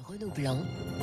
Renaud Blanc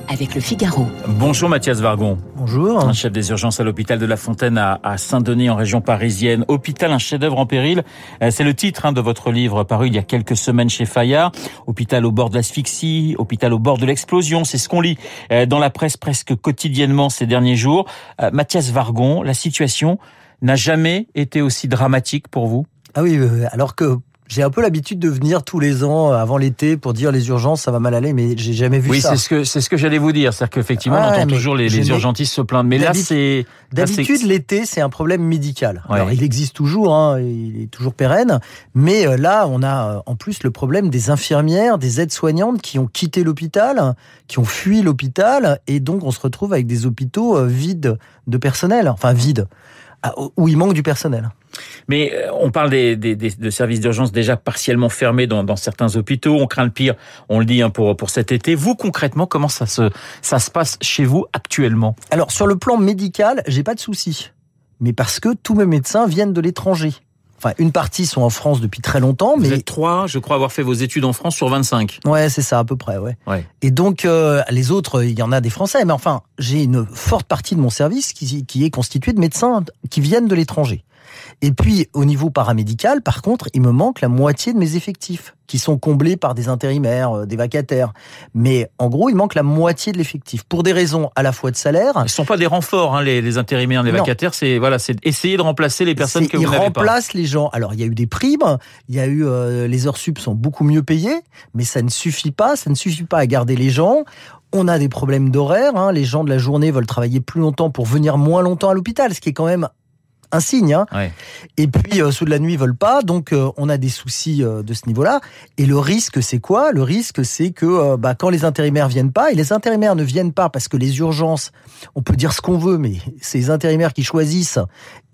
avec le Figaro. Bonjour Mathias Vargon. Bonjour. Un chef des urgences à l'hôpital de la Fontaine à, Saint-Denis en région parisienne. Hôpital, un chef-d'œuvre en péril. Euh, c'est le titre hein, de votre livre paru il y a quelques semaines chez Fayard. Hôpital au bord de l'asphyxie, hôpital au bord de l'explosion. C'est ce qu'on lit euh, dans la presse presque quotidiennement ces derniers jours. Euh, Mathias Vargon, la situation n'a jamais été aussi dramatique pour vous? Ah oui, alors que j'ai un peu l'habitude de venir tous les ans euh, avant l'été pour dire les urgences, ça va mal aller, mais j'ai jamais vu ça. Oui, c'est ce que c'est ce que j'allais vous dire, c'est-à-dire qu'effectivement, on entend toujours les, les urgentistes se plaindre, mais là c'est d'habitude l'été c'est un problème médical. Alors il existe toujours, hein, il est toujours pérenne, mais euh, là on a euh, en plus le problème des infirmières, des aides-soignantes qui ont quitté l'hôpital, qui ont fui l'hôpital, et donc on se retrouve avec des hôpitaux vides de personnel, enfin vides, où il manque du personnel. Mais euh, on parle des, des, de services d'urgence déjà partiellement fermés dans, dans, certains hôpitaux. On craint le pire, on le dit hein, pour, pour cet été. Vous, concrètement, comment ça se, ça se passe chez vous actuellement? Alors, sur le plan médical, j'ai pas de soucis. Mais parce que tous mes médecins viennent de l'étranger. Enfin, une partie sont en France depuis très longtemps, mais... Vous êtes trois, je crois avoir fait vos études en France sur 25. Ouais, c'est ça, à peu près, ouais. ouais. Et donc, euh, les autres, il y en a des Français, mais enfin, j'ai une forte partie de mon service qui, qui est constituée de médecins qui viennent de l'étranger. Et puis, au niveau paramédical, par contre, il me manque la moitié de mes effectifs, qui sont comblés par des intérimaires, euh, des vacataires. Mais en gros, il manque la moitié de l'effectif, pour des raisons à la fois de salaire. Ce ne sont pas des renforts, hein, les, intérimaires, les vacataires, c'est voilà, c'est essayer de remplacer les personnes que vous n'avez pas. Ils remplacent les gens. Alors, il y a eu des primes, il y a eu euh, les heures sup sont beaucoup mieux payées, mais ça ne suffit pas, ça ne suffit pas à garder les gens. On a des problèmes d'horaire. Hein. Les gens de la journée veulent travailler plus longtemps pour venir moins longtemps à l'hôpital, ce qui est quand même un signe. Hein. Et puis euh, ceux de la nuit veulent pas, donc euh, on a des soucis euh, de ce niveau-là. Et le risque, c'est quoi? Le risque, c'est que bah, quand les intérimaires viennent pas, et les intérimaires ne viennent pas parce que les urgences, on peut dire ce qu'on veut, mais c'est les intérimaires qui choisissent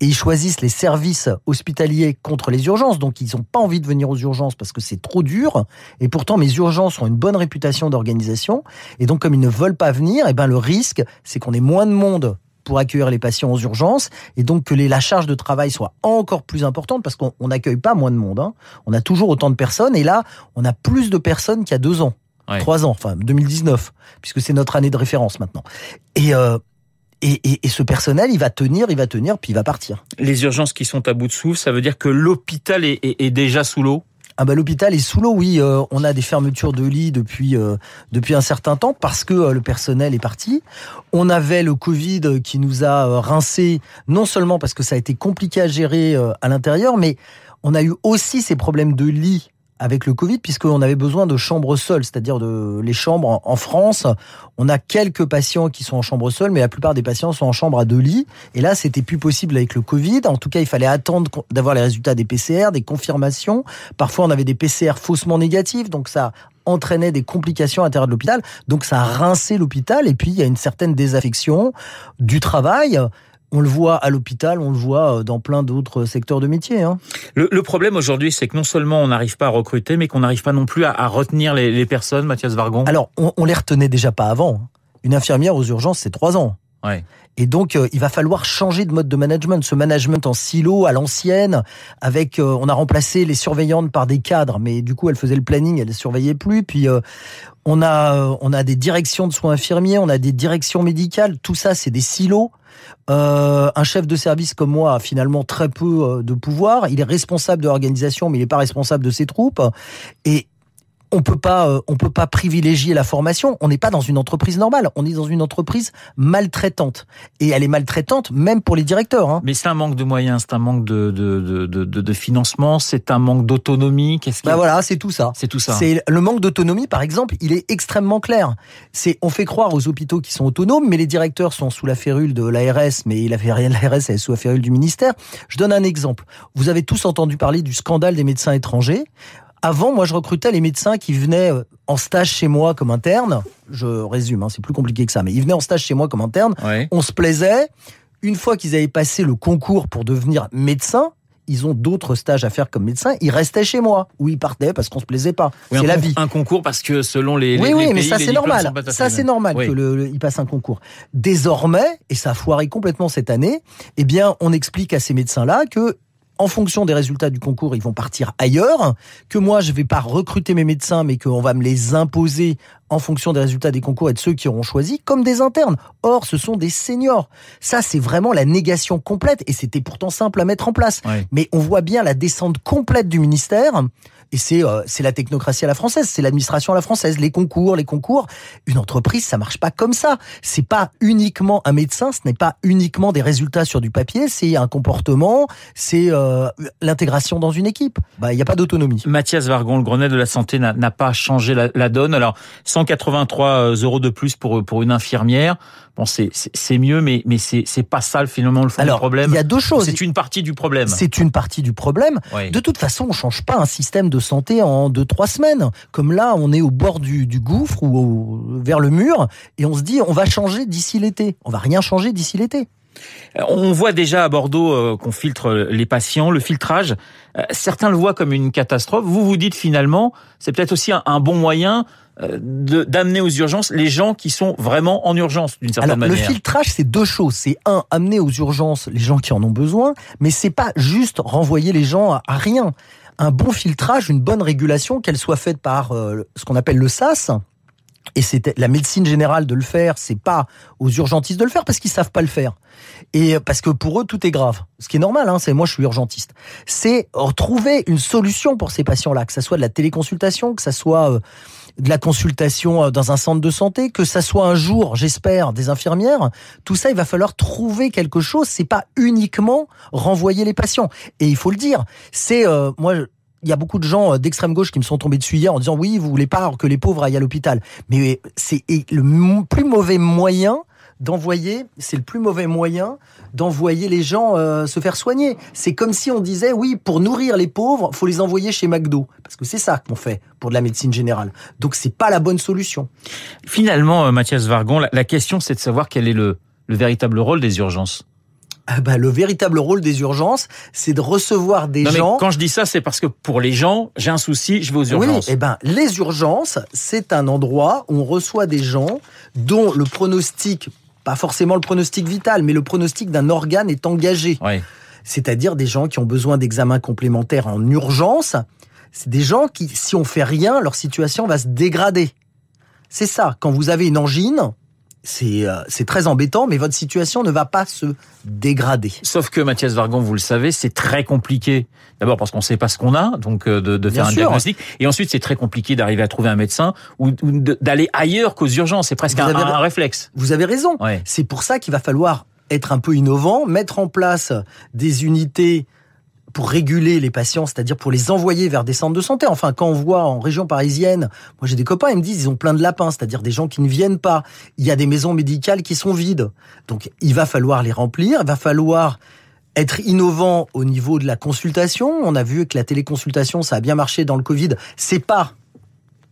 et ils choisissent les services hospitaliers contre les urgences, donc ils n'ont pas envie de venir aux urgences parce que c'est trop dur. Et pourtant, mes urgences ont une bonne réputation d'organisation, et donc comme ils ne veulent pas venir, et ben le risque, c'est qu'on ait moins de monde pour accueillir les patients aux urgences et donc que les, la charge de travail soit encore plus importante parce qu'on n'accueille pas moins de monde. Hein. On a toujours autant de personnes et là, on a plus de personnes qu'il y a deux ans, trois ans, enfin 2019, puisque c'est notre année de référence maintenant. Et euh, et, et, et, ce personnel, il va tenir, il va tenir, puis il va partir. Les urgences qui sont à bout de souffle, ça veut dire que l'hôpital est, est, est déjà sous l'eau? Ah bah l'hôpital est sous l'eau, oui. Euh, on a des fermetures de lits depuis euh, depuis un certain temps parce que euh, le personnel est parti. On avait le Covid qui nous a rincé, non seulement parce que ça a été compliqué à gérer à l'intérieur, mais on a eu aussi ces problèmes de lits avec le Covid, puisqu'on avait besoin de chambres seules, c'est-à-dire de les chambres en France. On a quelques patients qui sont en chambre seule, mais la plupart des patients sont en chambre à deux lits. Et là, c'était plus possible avec le Covid. En tout cas, il fallait attendre d'avoir les résultats des PCR, des confirmations. Parfois, on avait des PCR faussement négatifs, donc ça entraînait des complications à l'intérieur de l'hôpital. Donc ça a l'hôpital et puis il y a une certaine désaffection du travail. On le voit à l'hôpital, on le voit euh, dans plein d'autres secteurs de métier. Hein. Le, problème aujourd'hui, c'est que non seulement on n'arrive pas à recruter, mais qu'on n'arrive pas non plus à, retenir les, personnes, Mathias Vargon. Alors, on, on les retenait déjà pas avant. Une infirmière aux urgences, c'est trois ans. Ouais. Et donc, euh, il va falloir changer de mode de management, ce management en silo à l'ancienne, avec, euh, on a remplacé les surveillantes par des cadres, mais du coup, elles faisaient le planning, elles ne surveillaient plus. Puis, on a, on a des directions de soins infirmiers, on a des directions médicales. Tout ça, c'est des silos. Euh, un chef de service comme moi a finalement très peu euh, de pouvoir. Il est responsable de l'organisation, mais il n'est pas responsable de ses troupes. Et on peut pas, euh, on peut pas privilégier la formation. On n'est pas dans une entreprise normale. On est dans une entreprise maltraitante. Et elle est maltraitante même pour les directeurs. Hein. Mais c'est un manque de moyens, c'est un manque de, de, de, de, financement, c'est un manque d'autonomie. Qu'est-ce bah voilà, c'est tout ça. C'est tout ça. C'est le manque d'autonomie, par exemple, il est extrêmement clair. C'est, on fait croire aux hôpitaux qui sont autonomes, mais les directeurs sont sous la férule de l'ARS, mais il a fait rien de l'ARS, est sous la férule du ministère. Je donne un exemple. Vous avez tous entendu parler du scandale des médecins étrangers. Avant, moi, je recrutais les médecins qui venaient euh, en stage chez moi comme interne. Je résume, hein, c'est plus compliqué que ça, mais ils venaient en stage chez moi comme interne. On se plaisait. Une fois qu'ils avaient passé le concours pour devenir médecin, ils ont d'autres stages à faire comme médecin, ils restaient chez moi ou ils partaient parce qu'on se plaisait pas. c'est la vie. Un concours parce que selon les, oui, les, oui, mais ça c'est normal. Ça c'est normal que le, il passe un concours. Désormais, et ça a foiré complètement cette année, eh bien, on explique à ces médecins-là que en fonction des résultats du concours, ils vont partir ailleurs, que moi, je vais pas recruter mes médecins, mais qu'on va me les imposer en fonction des résultats des concours et de ceux qui auront choisi, comme des internes. Or, ce sont des seniors. Ça, c'est vraiment la négation complète, et c'était pourtant simple à mettre en place. Mais on voit bien la descente complète du ministère. Et c'est euh, c'est la technocratie à la française, c'est l'administration à la française, les concours, les concours. Une entreprise, ça marche pas comme ça. C'est pas uniquement un médecin, ce n'est pas uniquement des résultats sur du papier, c'est un comportement, c'est euh, l'intégration dans une équipe. Bah, il n'y a pas d'autonomie. Mathias Vargon, le Grenelle de la santé n'a pas changé la, la, donne. Alors 183 euh, euros de plus pour pour une infirmière. Bon, c'est c'est mieux, mais mais c'est c'est pas ça finalement le fond Alors, du problème. Il y a deux choses. C'est une partie du problème. C'est une partie du problème. Oui. De toute façon, on change pas un système de santé en deux trois semaines. Comme là, on est au bord du, du gouffre ou au, vers le mur, et on se dit on va changer d'ici l'été. On va rien changer d'ici l'été. On voit déjà à Bordeaux euh, qu'on filtre les patients, le filtrage. Euh, certains le voient comme une catastrophe. Vous vous dites finalement, c'est peut-être aussi un, bon moyen euh, d'amener aux urgences les gens qui sont vraiment en urgence d'une certaine Alors, manière. Le filtrage, c'est deux choses. C'est un, amener aux urgences les gens qui en ont besoin, mais c'est pas juste renvoyer les gens à, à rien. Un bon filtrage, une bonne régulation, qu'elle soit faite par euh, ce qu'on appelle le SAS, et c'est la médecine générale de le faire, c'est pas aux urgentistes de le faire parce qu'ils savent pas le faire. Et parce que pour eux, tout est grave. Ce qui est normal, hein, c'est moi je suis urgentiste. C'est trouver une solution pour ces patients-là, que ça soit de la téléconsultation, que ça soit euh, de la consultation euh, dans un centre de santé, que ça soit un jour, j'espère, des infirmières. Tout ça, il va falloir trouver quelque chose. C'est pas uniquement renvoyer les patients. Et il faut le dire, c'est euh, moi il y a beaucoup de gens d'extrême gauche qui me sont tombés dessus hier en disant oui, vous voulez pas que les pauvres aillent à l'hôpital. Mais c'est le plus mauvais moyen d'envoyer, c'est le plus mauvais moyen d'envoyer les gens euh, se faire soigner. C'est comme si on disait oui, pour nourrir les pauvres, faut les envoyer chez McDo parce que c'est ça qu'on fait pour de la médecine générale. Donc c'est pas la bonne solution. Finalement, euh, Mathias Vargon, la, la question c'est de savoir quel est le, le véritable rôle des urgences. Ah bah, le véritable rôle des urgences, c'est de recevoir des non, gens. Mais quand je dis ça, c'est parce que pour les gens, j'ai un souci, je vais aux urgences. Oui, eh ben, les urgences, c'est un endroit où on reçoit des gens dont le pronostic, pas forcément le pronostic vital, mais le pronostic d'un organe est engagé. Oui. C'est-à-dire des gens qui ont besoin d'examens complémentaires en urgence. C'est des gens qui, si on fait rien, leur situation va se dégrader. C'est ça. Quand vous avez une angine, c'est euh, très embêtant, mais votre situation ne va pas se dégrader. Sauf que Mathias Vargon, vous le savez, c'est très compliqué. D'abord parce qu'on ne sait pas ce qu'on a, donc euh, de, de faire Bien un sûr. diagnostic. Et ensuite, c'est très compliqué d'arriver à trouver un médecin ou, ou d'aller ailleurs qu'aux urgences. C'est presque un, avez- un réflexe. Vous avez raison. Ouais. C'est pour ça qu'il va falloir être un peu innovant, mettre en place des unités pour réguler les patients, c'est-à-dire pour les envoyer vers des centres de santé. Enfin, quand on voit en région parisienne, moi j'ai des copains, ils me disent ils ont plein de lapins, c'est-à-dire des gens qui ne viennent pas. Il y a des maisons médicales qui sont vides. Donc il va falloir les remplir, il va falloir être innovant au niveau de la consultation. On a vu que la téléconsultation, ça a bien marché dans le Covid. C'est pas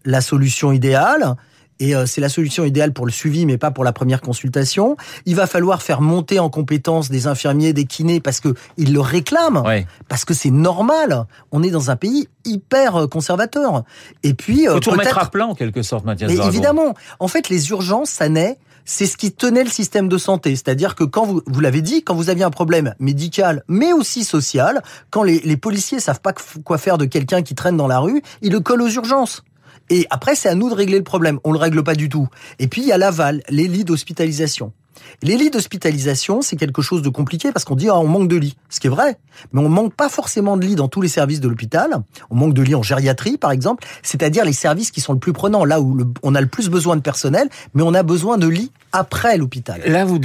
la solution idéale. Et euh, c'est la solution idéale pour le suivi, mais pas pour la première consultation. Il va falloir faire monter en compétence des infirmiers, des kinés, parce que ils le réclament, Ouais. parce que c'est normal. On est dans un pays hyper euh, conservateur. Et puis, euh, Faut tout remettre à plat en quelque sorte, Mathias mais évidemment, en fait, les urgences, ça naît. C'est ce qui tenait le système de santé. C'est-à-dire que quand vous, vous l'avez dit, quand vous aviez un problème médical, mais aussi social, quand les, les policiers savent pas quoi faire de quelqu'un qui traîne dans la rue, ils le collent aux urgences. Et après, c'est à nous de régler le problème. On le règle pas du tout. Et puis, il y a l'aval, les lits d'hospitalisation. Les lits d'hospitalisation, c'est quelque chose de compliqué parce qu'on dit ah, on manque de lits, ce qui est vrai, mais on manque pas forcément de lits dans tous les services de l'hôpital. On manque de lits en gériatrie, par exemple, c'est-à-dire les services qui sont le plus prenants, là où on a le plus besoin de personnel, mais on a besoin de lits après l'hôpital. Là, vous,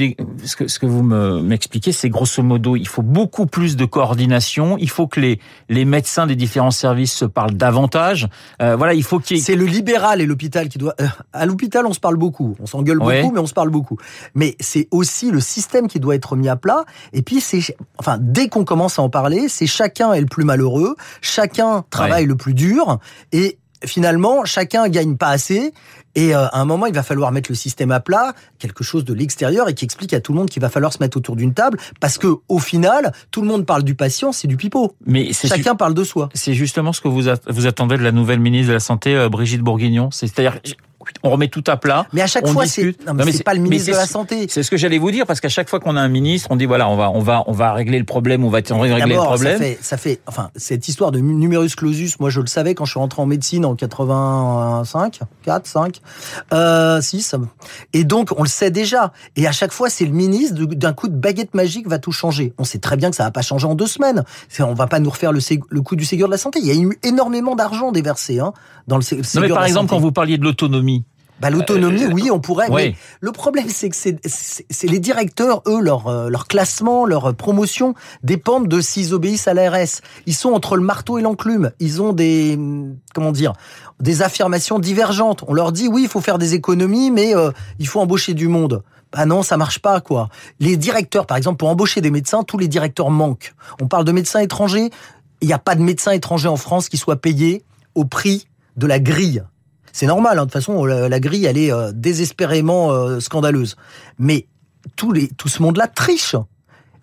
ce que, ce que vous me- m'expliquez, c'est grosso modo, il faut beaucoup plus de coordination. Il faut que les, les médecins des différents services se parlent davantage. Euh, voilà, il faut qu'il ait C'est le libéral et l'hôpital qui doit. euh, à l'hôpital, on se parle beaucoup, on s'engueule Ouais. beaucoup, mais on se parle beaucoup. Mais c'est aussi le système qui doit être mis à plat. Et puis c'est, enfin, dès qu'on commence à en parler, c'est chacun est le plus malheureux, chacun travaille le plus dur, et finalement chacun gagne pas assez. Et euh, à un moment, il va falloir mettre le système à plat, quelque chose de l'extérieur et qui explique à tout le monde qu'il va falloir se mettre autour d'une table, parce que au final, tout le monde parle du patient, c'est du pipeau. Mais c'est Chacun parle de soi. C'est justement ce que vous, vous attendez de la nouvelle ministre de la Santé, euh, Brigitte Bourguignon. C'est-à-dire, on remet tout à plat. Mais à chaque fois, c'est non, mais, c'est pas le ministre de la santé. C'est ce que j'allais vous dire parce qu'à chaque fois qu'on a un ministre, on dit voilà, on va on va on va régler le problème, on va régler le problème. Ça fait, ça fait enfin cette histoire de numerus clausus, moi je le savais quand je suis rentré en médecine en 85, 4, 5, euh, 6. Et donc on le sait déjà. Et à chaque fois, c'est le ministre d'un coup de baguette magique va tout changer. On sait très bien que ça va pas changer en deux semaines. On va pas nous refaire le, le coup du Ségur de la santé. Il y a eu énormément d'argent déversé hein, dans le Ségur non, mais par exemple, quand vous parliez de l'autonomie, bah, l'autonomie, euh, oui, on pourrait. Mais le problème, c'est que c'est les directeurs, eux, leur, euh, leur classement, leur promotion dépendent de s'ils obéissent à l'ARS. Ils sont entre le marteau et l'enclume. Ils ont des, comment dire, des affirmations divergentes. On leur dit, oui, il faut faire des économies, mais euh, il faut embaucher du monde. Bah non, ça marche pas, quoi. Les directeurs, par exemple, pour embaucher des médecins, tous les directeurs manquent. On parle de médecins étrangers. Il n'y a pas de médecins étrangers en France qui soient payés au prix de la grille. C'est normal, hein. de toute façon, la, grille, elle est euh, désespérément euh, scandaleuse. Mais tout, les, tout ce monde-là triche.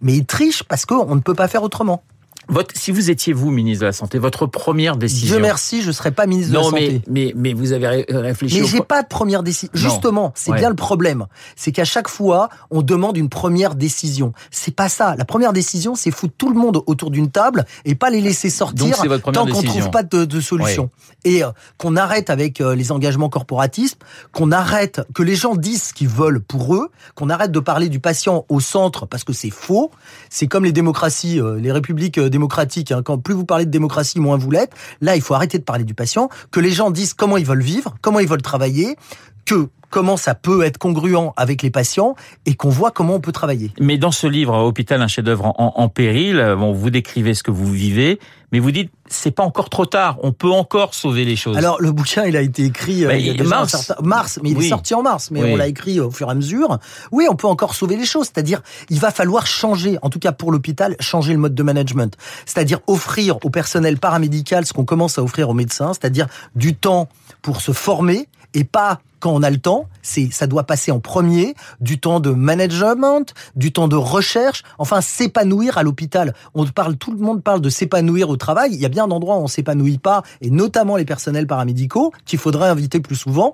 Mais il triche parce qu'on ne peut pas faire autrement. Votre, si vous étiez vous ministre de la santé, votre première décision. Dieu merci, je serais pas ministre de la santé. Mais, mais mais vous avez réfléchi. Mais j'ai pas de première décision. Justement, c'est bien le problème. C'est qu'à chaque fois, on demande une première décision. C'est pas ça. La première décision, c'est foutre tout le monde autour d'une table et pas les laisser sortir tant qu'on trouve pas de, de solution. Et euh, qu'on arrête avec euh, les engagements corporatistes, qu'on arrête que les gens disent ce qu'ils veulent pour eux, qu'on arrête de parler du patient au centre parce que c'est faux. C'est comme les démocraties, euh, les républiques démocratique. Hein. Quand plus vous parlez de démocratie, moins vous l'êtes. Là, il faut arrêter de parler du patient, que les gens disent comment ils veulent vivre, comment ils veulent travailler, que comment ça peut être congruent avec les patients et qu'on voit comment on peut travailler. Mais dans ce livre, Hôpital, un chef-d'œuvre en, péril, bon, vous décrivez ce que vous vivez, mais vous dites c'est pas encore trop tard, on peut encore sauver les choses. Alors le bouquin, il a été écrit euh, il y a mars. mars, mais il est sorti en mars, mais on l'a écrit au fur et à mesure. Oui, on peut encore sauver les choses, c'est-à-dire il va falloir changer, en tout cas pour l'hôpital, changer le mode de management, c'est-à-dire offrir au personnel paramédical ce qu'on commence à offrir aux médecins, c'est-à-dire du temps pour se former et pas quand on a le temps, c'est ça doit passer en premier du temps de management, du temps de recherche, enfin s'épanouir à l'hôpital. On parle tout le monde parle de s'épanouir au travail, il y a bien d'endroits où on s'épanouit pas et notamment les personnels paramédicaux qu'il faudrait inviter plus souvent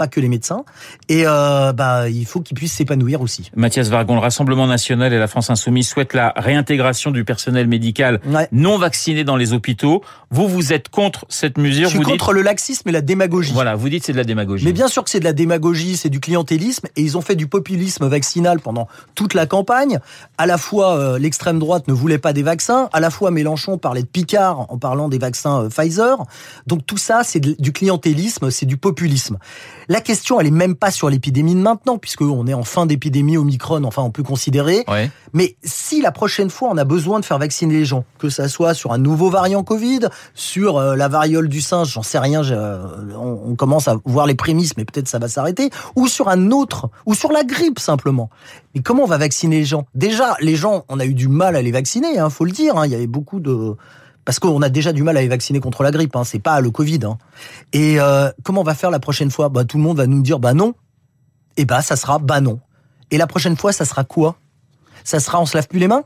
pas que les médecins. Et euh, bah, il faut qu'ils puissent s'épanouir aussi. Mathias Vargon, le Rassemblement national et la France insoumise souhaitent la réintégration du personnel médical non vacciné dans les hôpitaux. Vous, vous êtes contre cette mesure. Je suis contre le laxisme et la démagogie. Voilà, vous dites c'est de la démagogie. Mais bien sûr que c'est de la démagogie, c'est du clientélisme, et ils ont fait du populisme vaccinal pendant toute la campagne. À la fois, euh, l'extrême droite ne voulait pas des vaccins, à la fois Mélenchon parlait de Picard en parlant des vaccins euh, Pfizer. Donc tout ça, c'est du clientélisme, c'est du populisme. La question, elle est même pas sur l'épidémie de maintenant, puisque on est en fin d'épidémie Omicron, enfin on peut considérer. Mais si la prochaine fois on a besoin de faire vacciner les gens, que ça soit sur un nouveau variant Covid, sur euh, la variole du singe, j'en sais rien, euh, on, commence à voir les prémices, mais peut-être ça va s'arrêter, ou sur un autre, ou sur la grippe simplement. Mais comment on va vacciner les gens? Déjà, les gens, on a eu du mal à les vacciner, hein, faut le dire. Hein, il y avait beaucoup de parce qu'on a déjà du mal à les vacciner contre la grippe, hein, c'est pas le Covid. Hein. Et euh, comment on va faire la prochaine fois? Bah tout le monde va nous dire bah non. Et bah ça sera bah non. Et la prochaine fois, ça sera quoi? Ça sera on se lave plus les mains?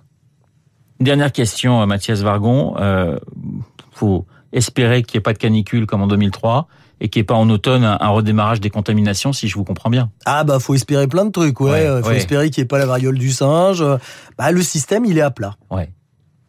Dernière question, euh, Mathias Vargon. Euh, faut espérer qu'il n'y ait pas de canicule comme en 2003 et qu'il n'y ait pas en automne un, redémarrage des contaminations, si je vous comprends bien. Ah bah faut espérer plein de trucs, ouais. ouais faut espérer qu'il n'y ait pas la variole du singe. Bah le système, il est à plat. Ouais.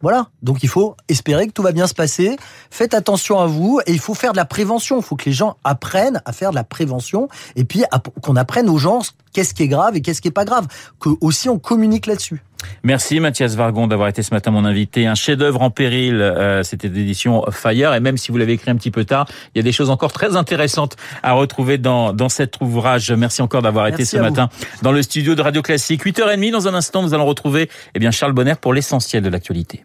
Voilà. Donc il faut espérer que tout va bien se passer. Faites attention à vous et il faut faire de la prévention. Il faut que les gens apprennent à faire de la prévention et puis qu'on apprenne aux gens qu'est-ce qui est grave et qu'est-ce qui est pas grave. Que aussi on communique là-dessus. Merci Mathias Vargon d'avoir été ce matin mon invité. Un chef-d'œuvre en péril, euh, c'était l'édition Fire. Et même si vous l'avez écrit un petit peu tard, il y a des choses encore très intéressantes à retrouver dans, dans cet ouvrage. Merci encore d'avoir été ce matin dans le studio de Radio Classique. 8h30, dans un instant, nous allons retrouver eh bien, Charles Bonner pour l'essentiel de l'actualité.